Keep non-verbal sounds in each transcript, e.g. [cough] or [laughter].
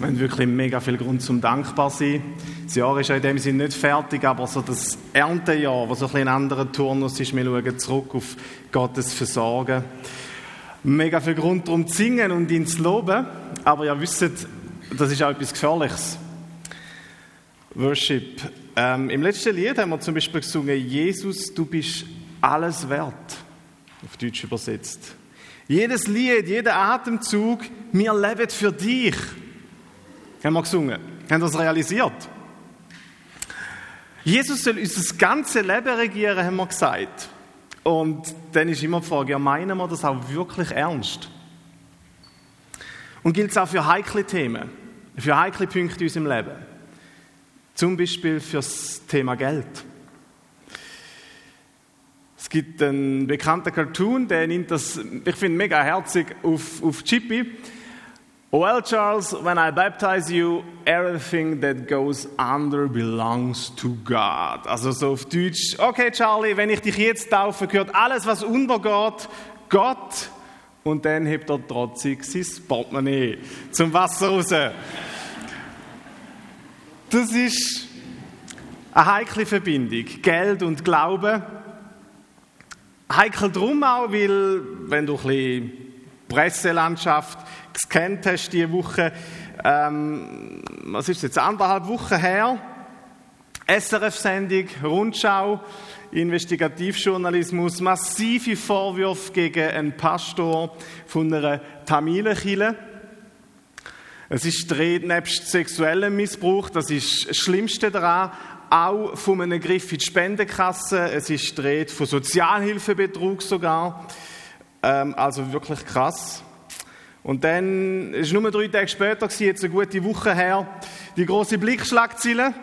Wir haben wirklich mega viel Grund zum dankbar sein. Das Jahr ist ja in dem Sinne nicht fertig, aber so das Erntejahr, was so ein, bisschen ein anderer Turnus ist, wir schauen zurück auf Gottes Versorgen. Mega viel Grund darum zu singen und ihn zu loben, aber ihr wisst, das ist auch etwas Gefährliches. Worship. Ähm, Im letzten Lied haben wir zum Beispiel gesungen, Jesus, du bist alles wert. Auf Deutsch übersetzt. Jedes Lied, jeder Atemzug, wir leben für dich. Haben wir gesungen. Haben das realisiert? Jesus soll unser ganzes Leben regieren, haben wir gesagt. Und dann ist immer die Frage, ja, meinen wir das auch wirklich ernst? Und gilt es auch für heikle Themen, für heikle Punkte in unserem Leben? Zum Beispiel für das Thema Geld. Es gibt einen bekannten Cartoon, der nimmt das, ich finde, mega herzig auf, auf Chippy. Well, Charles, when I baptize you, everything that goes under belongs to God. Also so auf Deutsch, okay, Charlie, wenn ich dich jetzt taufe, gehört alles, was untergeht, Gott. Und dann hebt er trotzig sein Portemonnaie zum Wasser raus. Das ist eine heikle Verbindung. Geld und Glaube. Heikel drum auch, weil, wenn du ein bisschen Presselandschaft gescannt hast diese Woche, ähm, was ist jetzt, anderthalb Wochen her, SRF-Sendung, Rundschau, Investigativjournalismus, massive Vorwürfe gegen einen Pastor von einer Tamilenkirche. Es ist die nebst sexuellem Missbrauch, das ist das Schlimmste daran, auch von einem Griff in die Spendenkasse, es ist die Rede von Sozialhilfebetrug sogar, ähm, also wirklich krass. Und dann, es war nur drei Tage später, jetzt eine gute Woche her, die große Blickschlagzeile.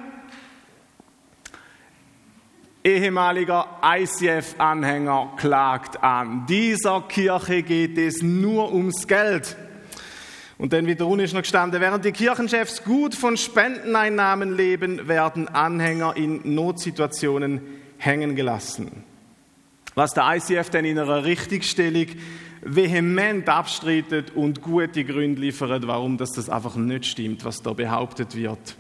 Ehemaliger ICF-Anhänger klagt an. Dieser Kirche geht es nur ums Geld. Und dann wieder ist noch gestanden, während die Kirchenchefs gut von Spendeneinnahmen leben, werden Anhänger in Notsituationen hängen gelassen. Was der ICF dann in einer Richtigstellung vehement abstreitet und gute Gründe liefert, warum das, einfach nicht stimmt, was da behauptet wird.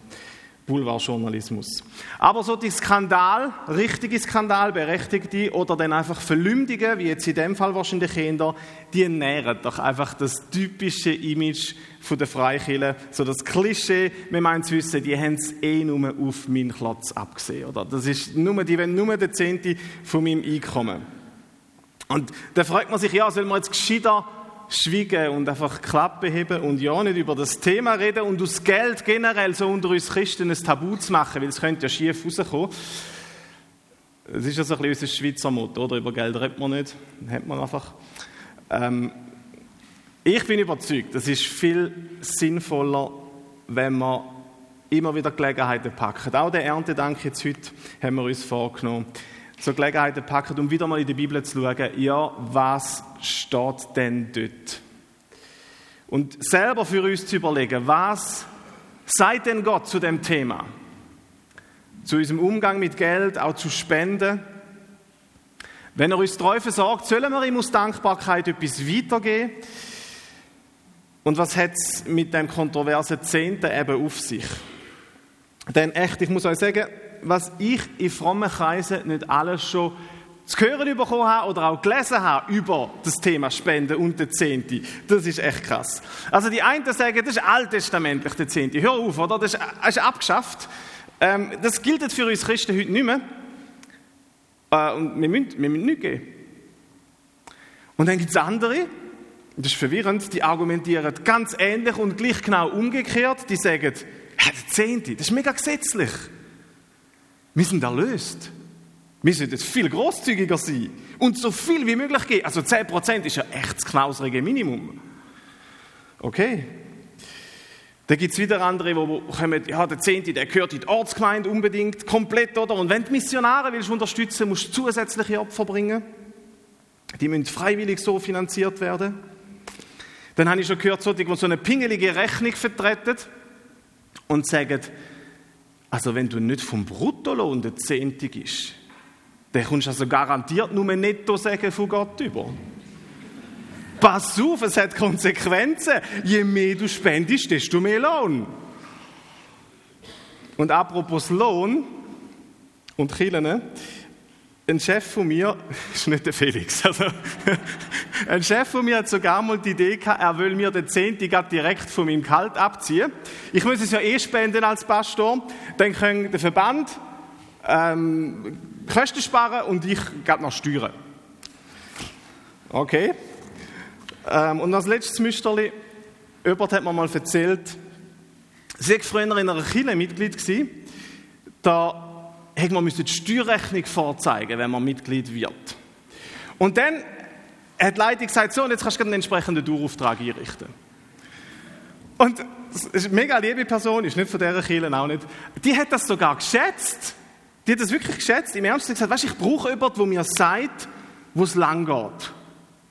Boulevardjournalismus. Aber so die Skandal, richtige Skandal, berechtigte oder dann einfach Verleumdungen, wie jetzt in dem Fall wahrscheinlich Kinder, die nähren doch einfach das typische Image von der Freikirche, so das Klischee, wir meinen zu wissen, die haben es eh nur auf meinen Klotz abgesehen, oder? Das ist nur, die wollen nur der Zehnte von meinem Einkommen. Und da fragt man sich, ja, soll man jetzt gescheiter schweigen und einfach Klappe heben und ja nicht über das Thema reden und aus Geld generell so unter uns Christen ein Tabu zu machen, weil es könnte ja schief rauskommen. Das ist ja so ein bisschen unser Schweizer Motto, oder? Über Geld redet man nicht, hat man einfach. Ähm, ich bin überzeugt, das ist viel sinnvoller, wenn man immer wieder Gelegenheiten packt. Auch der Erntedank jetzt heute haben wir uns vorgenommen so Gelegenheiten packen, um wieder mal in die Bibel zu schauen, ja, was steht denn dort? Und selber für uns zu überlegen, was sagt denn Gott zu dem Thema? Zu unserem Umgang mit Geld, auch zu Spenden. Wenn er uns treu versorgt, sollen wir ihm aus Dankbarkeit etwas weitergeben? Und was hat es mit dem kontroversen Zehnten eben auf sich? Denn echt, ich muss euch sagen, was ich in frommen Kreisen nicht alles schon zu hören bekommen habe oder auch gelesen habe über das Thema Spenden und der Zehnte. Das ist echt krass. Also die einen sagen, das ist alttestamentlich der Zehnte. Hör auf, oder? Das ist, abgeschafft. Ähm, das gilt für uns Christen heute nicht mehr. Äh, und wir müssen, wir müssen nichts geben. Und dann gibt es andere, das ist verwirrend, die argumentieren ganz ähnlich und gleich genau umgekehrt. Die sagen, der Zehnte, das ist mega gesetzlich. Wir sind erlöst. Wir sollten viel großzügiger sein und so viel wie möglich geben. Also 10% ist ja echt das knausrige Minimum. Okay. Dann gibt es wieder andere, die kommen, ja, der Zehnte, der gehört in die Ortsgemeinde unbedingt, komplett, oder? Und wenn du Missionare willst unterstützen, musst du zusätzliche Opfer bringen. Die müssen freiwillig so finanziert werden. Dann habe ich schon gehört, solche, die so eine pingelige Rechnung vertreten und sagen, also wenn du nicht vom Bruttolohn der Zehnte bist, dann kommst du also garantiert nur netto sagen von Gott über. Pass auf, es hat Konsequenzen. Je mehr du spendest, desto mehr Lohn. Und apropos Lohn und Killen, ein Chef von mir, [laughs] ist nicht der Felix, also, [laughs] ein Chef von mir hat sogar mal die Idee gehabt, er will mir den Zehnten direkt von meinem Gehalt abziehen. Ich muss es ja eh spenden als Pastor, dann können der Verband ähm, Kosten sparen und ich gehe noch steuern. Okay. Ähm, und als letztes Müsterli, jemand hat mir mal erzählt, sie war früher in einer Kirche Mitglied gewesen, da hätte man die Steuerrechnung vorzeigen wenn man Mitglied wird. Und dann hat die Leitung gesagt, so, und jetzt kannst du einen entsprechenden Dauerauftrag einrichten. Und das ist eine mega liebe Person, ist nicht von dieser Kirche auch nicht. Die hat das sogar geschätzt. Die hat das wirklich geschätzt. Im Ernst gesagt, weißt, ich brauche jemanden, der mir sagt, wo es lang geht.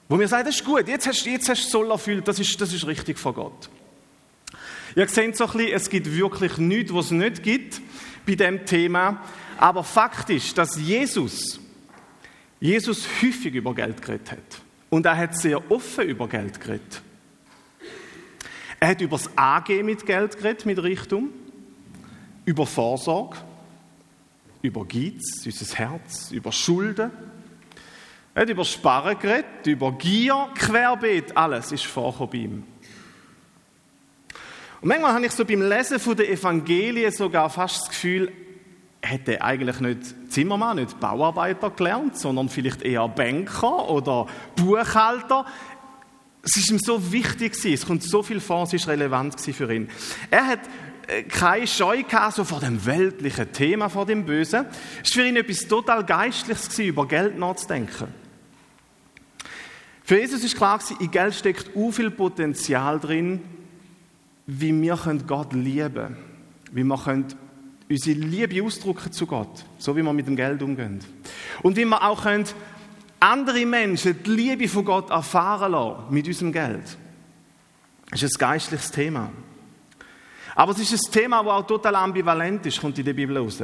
Wo mir sagt, das ist gut, jetzt hast, jetzt hast du Soll erfüllt, das ist, das ist richtig von Gott. Ihr seht so ein bisschen, es gibt wirklich nichts, was es nicht gibt bei dem Thema. Aber Fakt ist, dass Jesus, Jesus häufig über Geld geredet hat. Und er hat sehr offen über Geld geredet. Er hat über das Angehen mit Geld geredet, mit Reichtum, über Vorsorge, über Geiz, unser Herz, über Schulden. Er hat über Sparen geredet, über Gier, Querbeet, alles ist vorgekommen bei ihm. Und manchmal habe ich so beim Lesen der Evangelien sogar fast das Gefühl, hätte eigentlich nicht Zimmermann, nicht Bauarbeiter gelernt, sondern vielleicht eher Banker oder Buchhalter. Es ist ihm so wichtig es kommt so viel vor, es ist relevant für ihn. Er hat äh, keine Scheu gehabt, so vor dem weltlichen Thema, vor dem Bösen. Es war für ihn etwas total Geistliches gewesen, über Geld nachzudenken. Für Jesus ist klar in Geld steckt so viel Potenzial drin, wie wir Gott lieben können, wie wir unsere Liebe ausdrücken zu Gott, so wie wir mit dem Geld umgehen. Und wie wir auch können andere Menschen die Liebe von Gott erfahren lassen mit unserem Geld. Das ist ein geistliches Thema. Aber es ist ein Thema, das auch total ambivalent ist, kommt in der Bibel raus.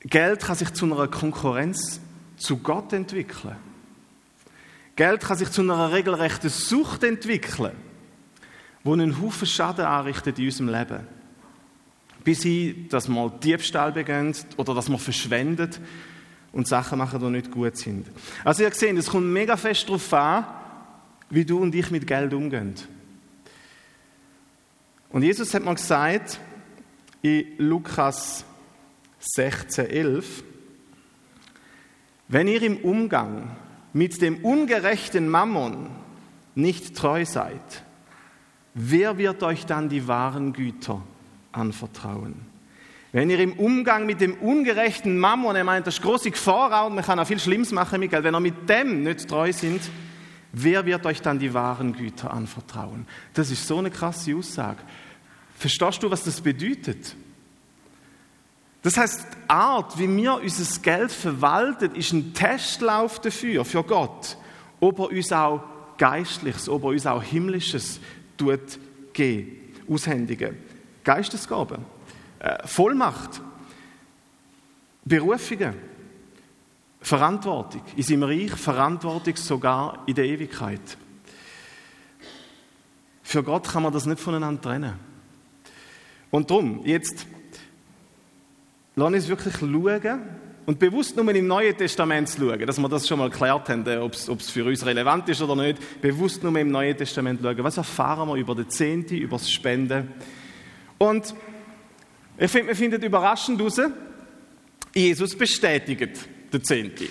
Geld kann sich zu einer Konkurrenz zu Gott entwickeln. Geld kann sich zu einer regelrechten Sucht entwickeln, die einen Haufen Schaden anrichtet in unserem Leben bis hin, dass man Diebstahl beginnt oder dass man verschwendet und Sachen machen, die nicht gut sind. Also ihr seht, es kommt mega fest darauf an, wie du und ich mit Geld umgehen. Und Jesus hat mal gesagt, in Lukas 16, 11, wenn ihr im Umgang mit dem ungerechten Mammon nicht treu seid, wer wird euch dann die wahren Güter anvertrauen. Wenn ihr im Umgang mit dem ungerechten Mammon, er meint, das ist große Gefahr und man kann auch viel Schlimmes machen mit Geld, wenn ihr mit dem nicht treu sind, wer wird euch dann die wahren Güter anvertrauen? Das ist so eine krasse Aussage. Verstehst du, was das bedeutet? Das heißt, die Art, wie wir unser Geld verwalten, ist ein Testlauf dafür, für Gott, ob er uns auch Geistliches, ob er uns auch Himmlisches tut, geben, aushändigen. Geistesgaben, äh, Vollmacht, Berufungen, Verantwortung in seinem Reich, Verantwortung sogar in der Ewigkeit. Für Gott kann man das nicht voneinander trennen. Und darum, jetzt, lass uns wirklich schauen und bewusst nur im Neuen Testament zu schauen, dass wir das schon mal geklärt haben, äh, ob es für uns relevant ist oder nicht. Bewusst nur im Neuen Testament schauen. Was erfahren wir über den Zehnte, über das Spenden? Und ich finde, wir finden überraschend heraus, Jesus bestätigt den Zehnte.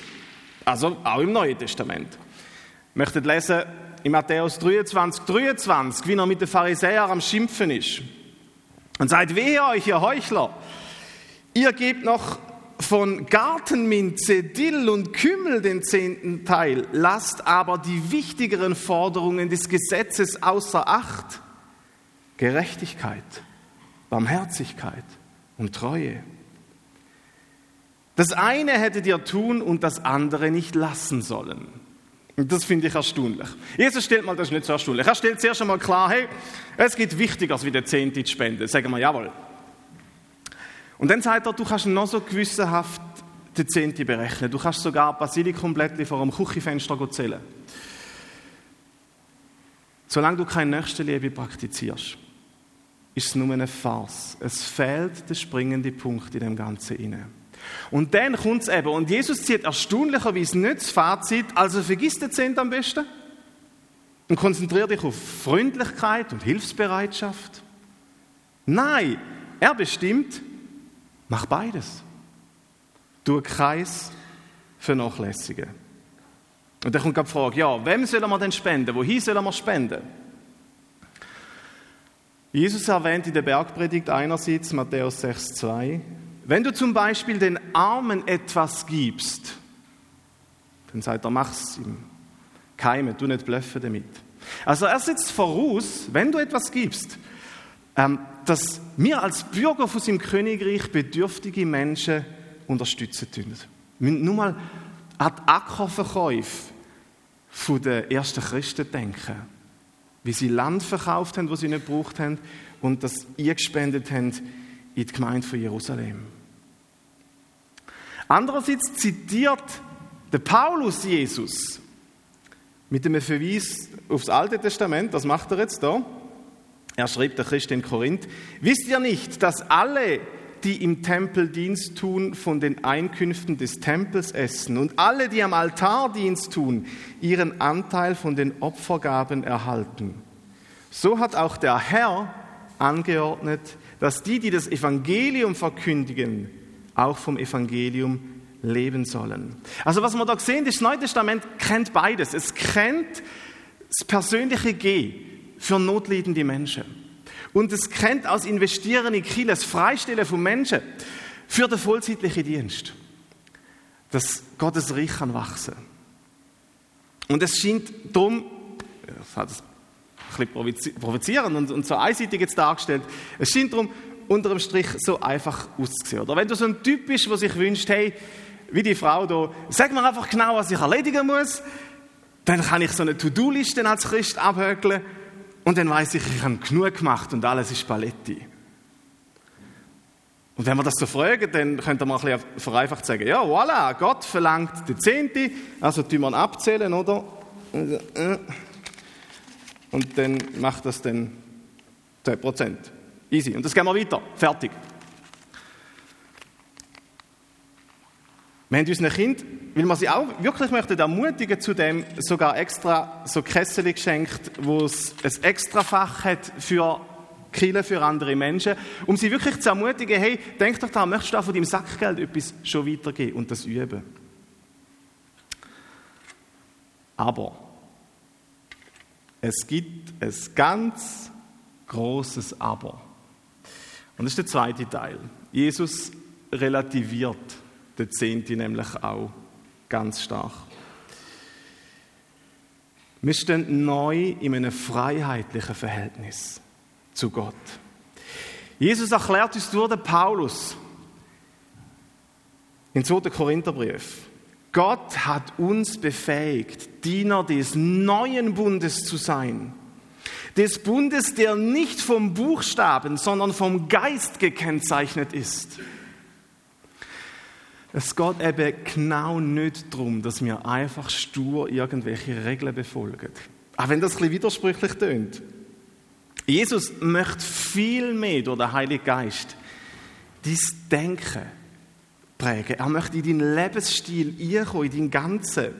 Also auch im Neuen Testament. Ich möchte lesen in Matthäus 23, 23, wie er mit den Pharisäern am Schimpfen ist. Und sagt, wehe euch, ihr Heuchler, ihr gebt noch von Gartenminze, Dill und Kümmel den zehnten Teil, lasst aber die wichtigeren Forderungen des Gesetzes außer Acht. Gerechtigkeit, Barmherzigkeit und Treue. Das eine hättet ihr tun und das andere nicht lassen sollen. Und das finde ich erstaunlich. Jesus stellt mal, das ist nicht so erstaunlich. Er stellt zuerst einmal klar, hey, es gibt Wichtigeres wie der Zehnte zu spenden. Sagen wir, jawohl. Und dann sagt er, du kannst noch so gewissenhaft den Zehnte berechnen. Du kannst sogar Basilikumblättchen vor dem Küchenfenster zählen. Solange du keine Nächstenliebe praktizierst, ist es nur eine Farce. Es fehlt der springende Punkt in dem Ganzen inne. Und dann kommt es eben, und Jesus zieht erstaunlicherweise nicht das Fazit, also vergiss den Zehnt am besten und konzentriere dich auf Freundlichkeit und Hilfsbereitschaft. Nein, er bestimmt, mach beides. Du keins vernachlässigen. Und dann kommt die Frage, ja, wem sollen wir denn spenden? Wohin sollen wir spenden? Jesus erwähnt in der Bergpredigt einerseits Matthäus 6,2, wenn du zum Beispiel den Armen etwas gibst, dann sagt er, mach's ihm. Keime, du nicht blöffen damit. Also er setzt voraus, wenn du etwas gibst, ähm, dass wir als Bürger von seinem Königreich bedürftige Menschen unterstützen tun. Wir müssen nur mal an die Ackerverkäufe der ersten Christen denken. Wie sie Land verkauft haben, wo sie nicht gebraucht haben, und das eingespendet haben in die Gemeinde von Jerusalem. Andererseits zitiert der Paulus Jesus mit dem Verweis aufs Alte Testament. Was macht er jetzt da? Er schreibt der Christ in Korinth: Wisst ihr nicht, dass alle die im Tempel Dienst tun, von den Einkünften des Tempels essen und alle, die am Altar Dienst tun, ihren Anteil von den Opfergaben erhalten. So hat auch der Herr angeordnet, dass die, die das Evangelium verkündigen, auch vom Evangelium leben sollen. Also was wir da sehen, das Neue Testament kennt beides. Es kennt das persönliche Geh für notleidende Menschen. Und es kennt aus Investieren in Kiel, das Freistellen von Menschen für den vollzeitlichen Dienst. Dass Gottes Reich kann wachsen. Und es scheint darum, das hat es ein bisschen provozierend und, und so einseitig jetzt dargestellt, es scheint darum, unter dem Strich so einfach auszusehen. Oder wenn du so ein Typ bist, der sich wünscht, hey, wie die Frau da, sag mir einfach genau, was ich erledigen muss, dann kann ich so eine To-Do-Liste als Christ abhökeln und dann weiß ich, ich habe genug gemacht und alles ist Paletti. Und wenn wir das so fragen, dann könnte man ein bisschen vereinfacht sagen, ja, voilà, Gott verlangt die Zehnte, also tun wir abzählen, oder? Und dann macht das dann 10 Prozent. Easy. Und das gehen wir weiter. Fertig. Wir haben unseren Kind, weil wir sie auch wirklich möchten ermutigen, zu dem sogar extra so Kessel geschenkt, wo es ein extra Fach hat für Kille für andere Menschen, um sie wirklich zu ermutigen, hey, denk doch da, möchtest du von deinem Sackgeld etwas schon weitergeben und das üben? Aber es gibt ein ganz großes Aber. Und das ist der zweite Teil. Jesus relativiert der Zehnte nämlich auch ganz stark. Wir stehen neu in einem freiheitlichen Verhältnis zu Gott. Jesus erklärt uns durch den Paulus in 2. Korintherbrief. Gott hat uns befähigt, Diener des neuen Bundes zu sein. Des Bundes, der nicht vom Buchstaben, sondern vom Geist gekennzeichnet ist. Es geht eben genau nicht darum, dass wir einfach stur irgendwelche Regeln befolgen. Auch wenn das ein bisschen widersprüchlich tönt. Jesus möchte viel mehr durch den Heiligen Geist dein Denken prägen. Er möchte in deinen Lebensstil einkommen, in dein Ganze.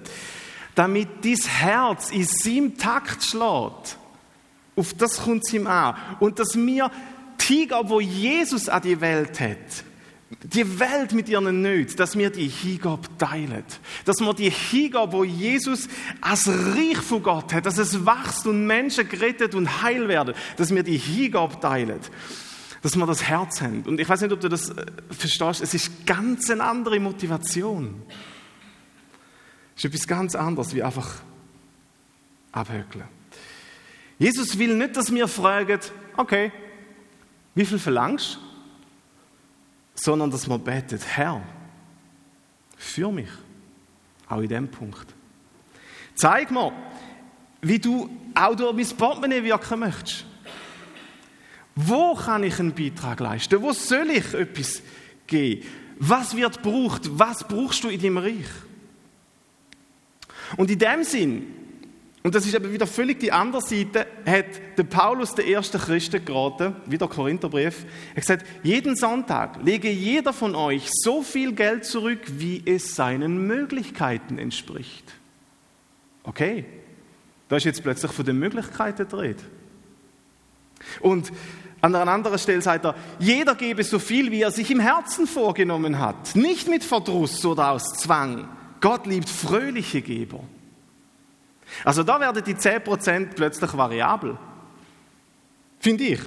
Damit dein Herz in seinem Takt schlägt. Auf das kommt es ihm an. Und dass wir die Hingabe, wo Jesus an die Welt hat, die Welt mit ihren Nöten, dass wir die Hingabe teilen. Dass wir die Hingabe, wo Jesus als Reich von Gott hat, dass es wächst und Menschen gerettet und heil werden, dass wir die Hingabe teilen. Dass wir das Herz haben. Und ich weiß nicht, ob du das äh, verstehst, es ist ganz eine andere Motivation. Es ist etwas ganz anderes, wie einfach abhökeln. Jesus will nicht, dass wir fragen, okay, wie viel verlangst du? Sondern dass man betet, Herr, für mich, auch in dem Punkt. Zeig mir, wie du auch durch mein Portemonnaie wirken möchtest. Wo kann ich einen Beitrag leisten? Wo soll ich etwas geben? Was wird gebraucht? Was brauchst du in deinem Reich? Und in dem Sinn, Und das ist eben wieder völlig die andere Seite, hat der Paulus der ersten Christen geraten, wieder Korintherbrief, er hat gesagt, jeden Sonntag lege jeder von euch so viel Geld zurück, wie es seinen Möglichkeiten entspricht. Okay, da ist jetzt plötzlich von den Möglichkeiten dreht. Und an einer anderen Stelle sagt er, jeder gebe so viel, wie er sich im Herzen vorgenommen hat, nicht mit Verdruss oder aus Zwang. Gott liebt fröhliche Geber. Also da werden die 10% plötzlich variabel. Finde ich.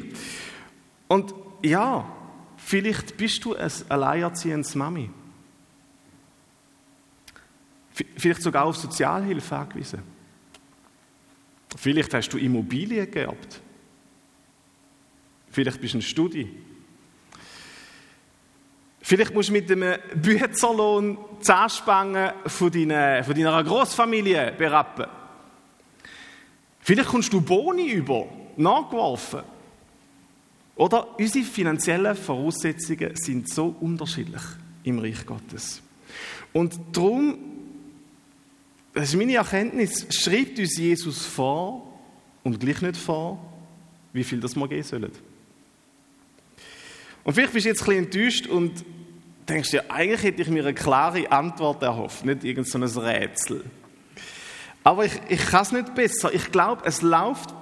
Und ja, vielleicht bist du ein alleinerziehendes Mami. Vielleicht sogar auf Sozialhilfe angewiesen. Vielleicht hast du Immobilien geerbt. Vielleicht bist du ein Studi. Vielleicht musst du mit einem Büzerlohn Zahnspangen von deiner, von deiner Großfamilie berappen. Vielleicht kommst du Boni über, nachgeworfen. Oder unsere finanziellen Voraussetzungen sind so unterschiedlich im Reich Gottes. Und darum, das ist meine Erkenntnis, schreibt uns Jesus vor und gleich nicht vor, wie viel das wir geben sollen. Und vielleicht bist du jetzt ein bisschen enttäuscht und denkst dir, eigentlich hätte ich mir eine klare Antwort erhofft, nicht irgendein so Rätsel. Aber ich, ich kann es nicht besser. Ich glaube, es läuft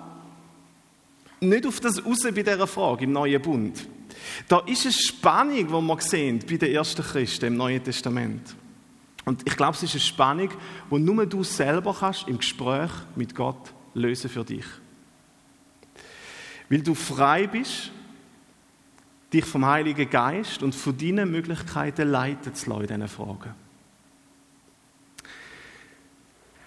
nicht auf das raus bei dieser Frage im Neuen Bund. Da ist eine Spannung, die wir sehen bei den ersten Christen im Neuen Testament. Und ich glaube, es ist eine Spannung, die nur du selber kannst im Gespräch mit Gott lösen für dich. Weil du frei bist, dich vom Heiligen Geist und von deinen Möglichkeiten leiten zu lassen in diesen Fragen.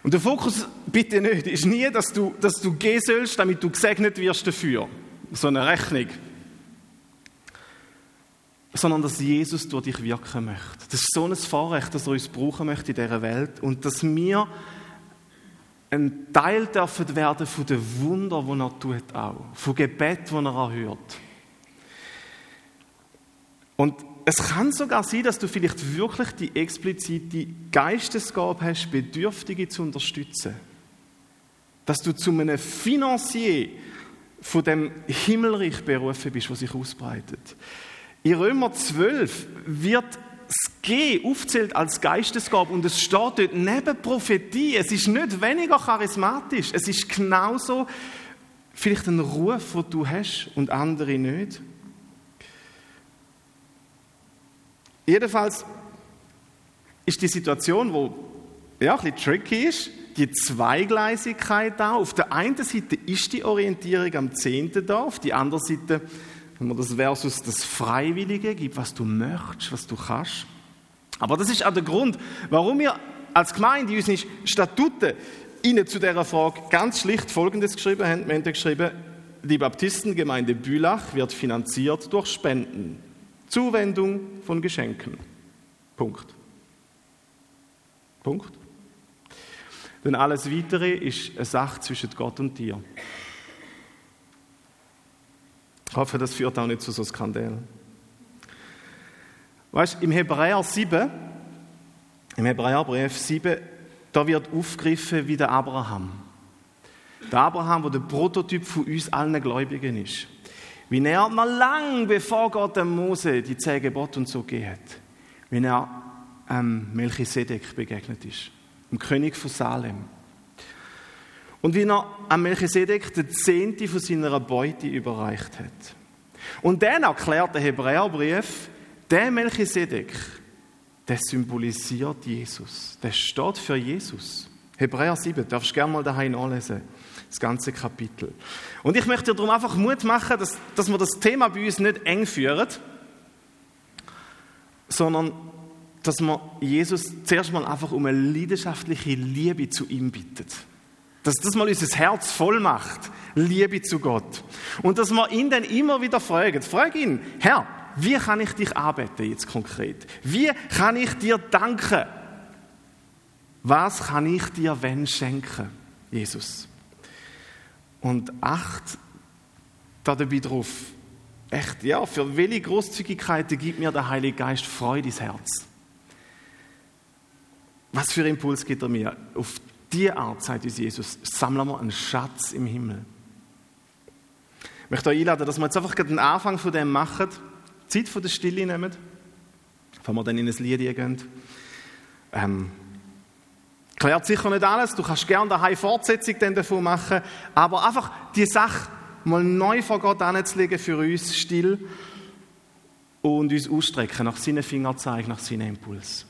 Und der Fokus, bitte nicht, ist nie, dass du, dass du gehen sollst, damit du gesegnet wirst dafür. So eine Rechnung. Sondern dass Jesus durch dich wirken möchte. Das ist so ein Vorrecht, dass er uns brauchen möchte in dieser Welt. Und dass wir ein Teil dürfen werden von den Wunder, die er tut auch. Von Gebet, die er erhört. Und es kann sogar sein, dass du vielleicht wirklich die explizite Geistesgabe hast, Bedürftige zu unterstützen. Dass du zu einem Financier von dem Himmelreich berufen bist, was sich ausbreitet. In Römer 12 wird das G aufzählt als Geistesgabe und es steht dort neben Prophetie. Es ist nicht weniger charismatisch. Es ist genauso vielleicht ein Ruf, den du hast und andere nicht. Jedenfalls ist die Situation, wo ja, ein bisschen tricky ist, die Zweigleisigkeit da. Auf der einen Seite ist die Orientierung am Zehnten da, auf der anderen Seite, wenn man das versus das Freiwillige gibt, was du möchtest, was du kannst. Aber das ist auch der Grund, warum wir als Gemeinde in unseren Statuten Ihnen zu dieser Frage ganz schlicht Folgendes geschrieben haben. Wir haben geschrieben, die Baptistengemeinde Bülach wird finanziert durch Spenden. Zuwendung von Geschenken. Punkt. Punkt. Denn alles Weitere ist eine Sache zwischen Gott und dir. Ich hoffe, das führt auch nicht zu so Skandalen. Weißt im Hebräer 7, im Hebräerbrief 7, da wird aufgegriffen wie der Abraham. Der Abraham, der der Prototyp von uns allen Gläubigen ist. Wie er noch lang bevor Gott dem Mose die zehn Gebote und so gegeben hat, wie er ähm, Melchisedek begegnet ist, dem König von Salem. Und wie er am Melchisedek den Zehnte von seiner Beute überreicht hat. Und dann erklärt der Hebräerbrief, der Melchisedek, der symbolisiert Jesus. Der steht für Jesus. Hebräer 7, darfst du gerne mal daheim anlesen das ganze Kapitel. Und ich möchte dir darum einfach Mut machen, dass, dass wir das Thema bei uns nicht eng führen, sondern dass wir Jesus zuerst mal einfach um eine leidenschaftliche Liebe zu ihm bittet. Dass das mal unser Herz voll macht, Liebe zu Gott. Und dass wir ihn dann immer wieder fragen. Frag ihn, Herr, wie kann ich dich arbeiten jetzt konkret? Wie kann ich dir danken? Was kann ich dir wenn schenken, Jesus? Und acht da dabei drauf, echt, ja, für welche Großzügigkeiten gibt mir der Heilige Geist Freude ins Herz? Was für Impuls gibt er mir? Auf die Art, sagt uns Jesus, sammeln wir einen Schatz im Himmel. Ich möchte euch einladen, dass wir jetzt einfach den Anfang von dem machen, Zeit von der Stille nehmen, bevor wir dann in ein Lied gehen. Ähm, klärt sicher nicht alles, du kannst gerne daheim Fortsetzung davon machen, aber einfach die Sache mal neu vor Gott anzulegen für uns, still und uns ausstrecken nach seinen Fingerzeichen, nach seinen Impuls.